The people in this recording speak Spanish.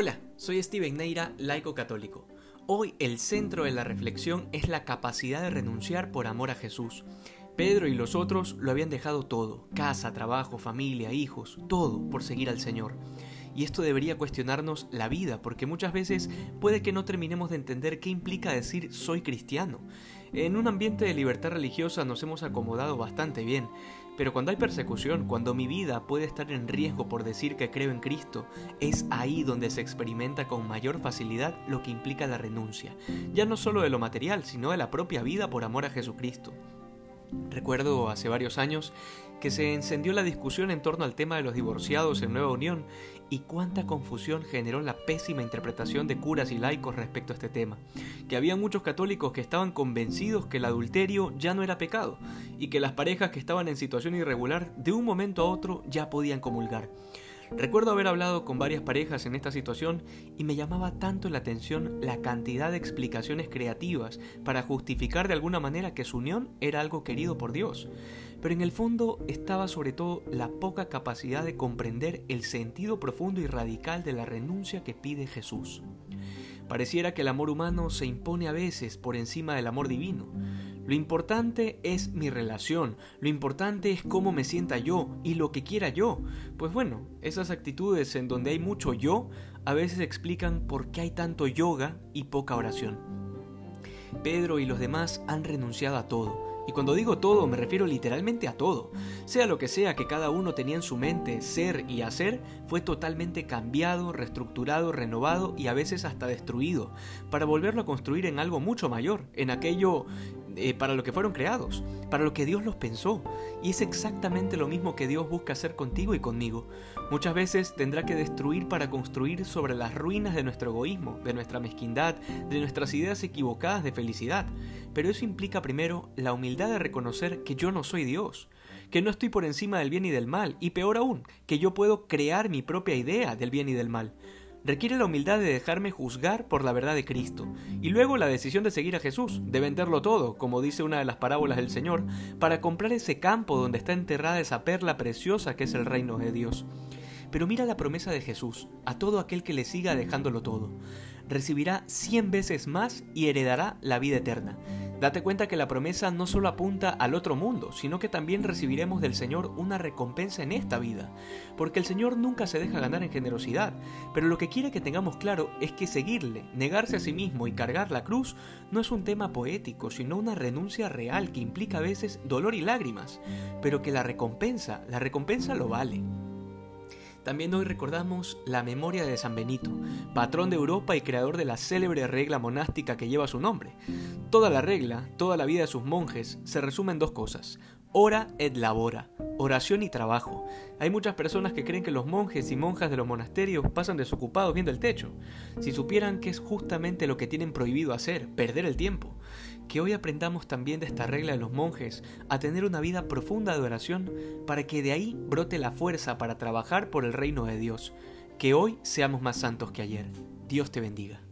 Hola, soy Steven Neira, laico católico. Hoy el centro de la reflexión es la capacidad de renunciar por amor a Jesús. Pedro y los otros lo habían dejado todo, casa, trabajo, familia, hijos, todo por seguir al Señor. Y esto debería cuestionarnos la vida, porque muchas veces puede que no terminemos de entender qué implica decir soy cristiano. En un ambiente de libertad religiosa nos hemos acomodado bastante bien, pero cuando hay persecución, cuando mi vida puede estar en riesgo por decir que creo en Cristo, es ahí donde se experimenta con mayor facilidad lo que implica la renuncia, ya no solo de lo material, sino de la propia vida por amor a Jesucristo. Recuerdo hace varios años que se encendió la discusión en torno al tema de los divorciados en Nueva Unión y cuánta confusión generó la pésima interpretación de curas y laicos respecto a este tema, que había muchos católicos que estaban convencidos que el adulterio ya no era pecado y que las parejas que estaban en situación irregular de un momento a otro ya podían comulgar. Recuerdo haber hablado con varias parejas en esta situación y me llamaba tanto la atención la cantidad de explicaciones creativas para justificar de alguna manera que su unión era algo querido por Dios. Pero en el fondo estaba sobre todo la poca capacidad de comprender el sentido profundo y radical de la renuncia que pide Jesús. Pareciera que el amor humano se impone a veces por encima del amor divino. Lo importante es mi relación, lo importante es cómo me sienta yo y lo que quiera yo. Pues bueno, esas actitudes en donde hay mucho yo a veces explican por qué hay tanto yoga y poca oración. Pedro y los demás han renunciado a todo y cuando digo todo me refiero literalmente a todo. Sea lo que sea que cada uno tenía en su mente ser y hacer, fue totalmente cambiado, reestructurado, renovado y a veces hasta destruido, para volverlo a construir en algo mucho mayor, en aquello eh, para lo que fueron creados, para lo que Dios los pensó. Y es exactamente lo mismo que Dios busca hacer contigo y conmigo. Muchas veces tendrá que destruir para construir sobre las ruinas de nuestro egoísmo, de nuestra mezquindad, de nuestras ideas equivocadas de felicidad. Pero eso implica primero la humildad de reconocer que yo no soy Dios, que no estoy por encima del bien y del mal, y peor aún, que yo puedo crear mi propia idea del bien y del mal requiere la humildad de dejarme juzgar por la verdad de Cristo, y luego la decisión de seguir a Jesús, de venderlo todo, como dice una de las parábolas del Señor, para comprar ese campo donde está enterrada esa perla preciosa que es el reino de Dios. Pero mira la promesa de Jesús, a todo aquel que le siga dejándolo todo. Recibirá cien veces más y heredará la vida eterna. Date cuenta que la promesa no solo apunta al otro mundo, sino que también recibiremos del Señor una recompensa en esta vida, porque el Señor nunca se deja ganar en generosidad, pero lo que quiere que tengamos claro es que seguirle, negarse a sí mismo y cargar la cruz no es un tema poético, sino una renuncia real que implica a veces dolor y lágrimas, pero que la recompensa, la recompensa lo vale. También hoy recordamos la memoria de San Benito, patrón de Europa y creador de la célebre regla monástica que lleva su nombre. Toda la regla, toda la vida de sus monjes, se resume en dos cosas, ora et labora, oración y trabajo. Hay muchas personas que creen que los monjes y monjas de los monasterios pasan desocupados viendo el techo. Si supieran que es justamente lo que tienen prohibido hacer, perder el tiempo. Que hoy aprendamos también de esta regla de los monjes a tener una vida profunda de oración para que de ahí brote la fuerza para trabajar por el reino de Dios. Que hoy seamos más santos que ayer. Dios te bendiga.